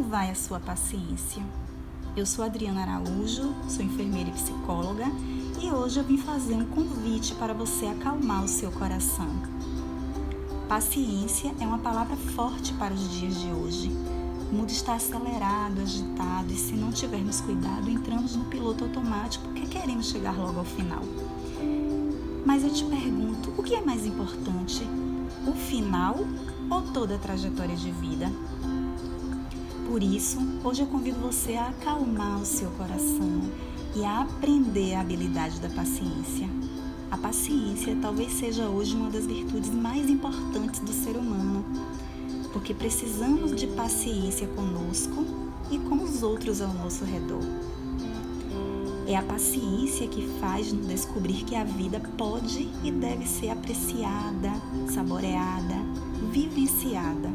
Como vai a sua paciência? Eu sou Adriana Araújo, sou enfermeira e psicóloga e hoje eu vim fazer um convite para você acalmar o seu coração. Paciência é uma palavra forte para os dias de hoje. O mundo está acelerado, agitado e se não tivermos cuidado, entramos no piloto automático porque queremos chegar logo ao final. Mas eu te pergunto, o que é mais importante? O final ou toda a trajetória de vida? Por isso, hoje eu convido você a acalmar o seu coração e a aprender a habilidade da paciência. A paciência talvez seja hoje uma das virtudes mais importantes do ser humano, porque precisamos de paciência conosco e com os outros ao nosso redor. É a paciência que faz-nos descobrir que a vida pode e deve ser apreciada, saboreada, vivenciada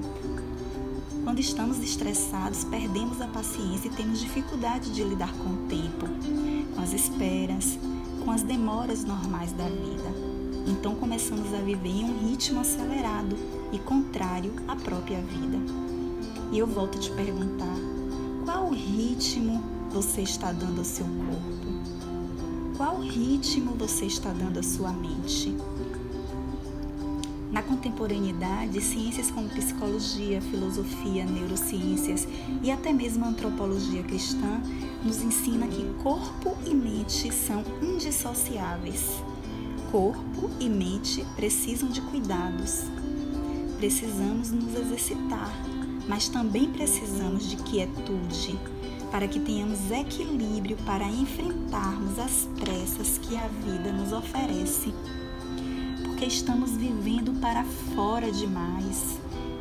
quando estamos estressados, perdemos a paciência e temos dificuldade de lidar com o tempo, com as esperas, com as demoras normais da vida. Então começamos a viver em um ritmo acelerado e contrário à própria vida. E eu volto a te perguntar: qual ritmo você está dando ao seu corpo? Qual ritmo você está dando à sua mente? Na contemporaneidade, ciências como psicologia, filosofia, neurociências e até mesmo antropologia cristã nos ensina que corpo e mente são indissociáveis. Corpo e mente precisam de cuidados. Precisamos nos exercitar, mas também precisamos de quietude para que tenhamos equilíbrio para enfrentarmos as pressas que a vida nos oferece porque estamos vivendo para fora demais,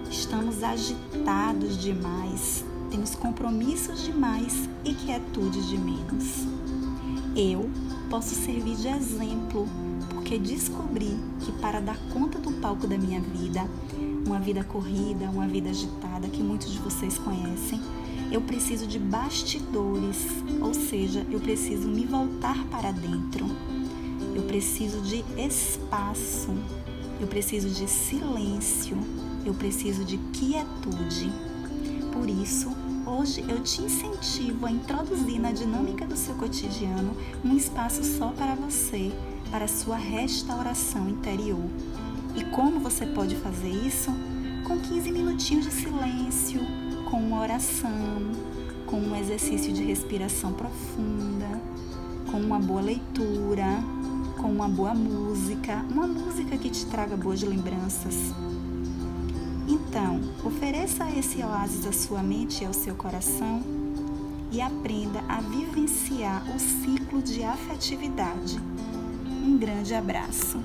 estamos agitados demais, temos compromissos demais e quietude de menos. Eu posso servir de exemplo porque descobri que para dar conta do palco da minha vida, uma vida corrida, uma vida agitada que muitos de vocês conhecem, eu preciso de bastidores, ou seja, eu preciso me voltar para dentro preciso de espaço, eu preciso de silêncio, eu preciso de quietude. Por isso, hoje eu te incentivo a introduzir na dinâmica do seu cotidiano um espaço só para você, para sua restauração interior. E como você pode fazer isso? Com 15 minutinhos de silêncio, com uma oração, com um exercício de respiração profunda, com uma boa leitura, uma boa música, uma música que te traga boas lembranças. Então, ofereça esse oásis à sua mente e ao seu coração e aprenda a vivenciar o ciclo de afetividade. Um grande abraço.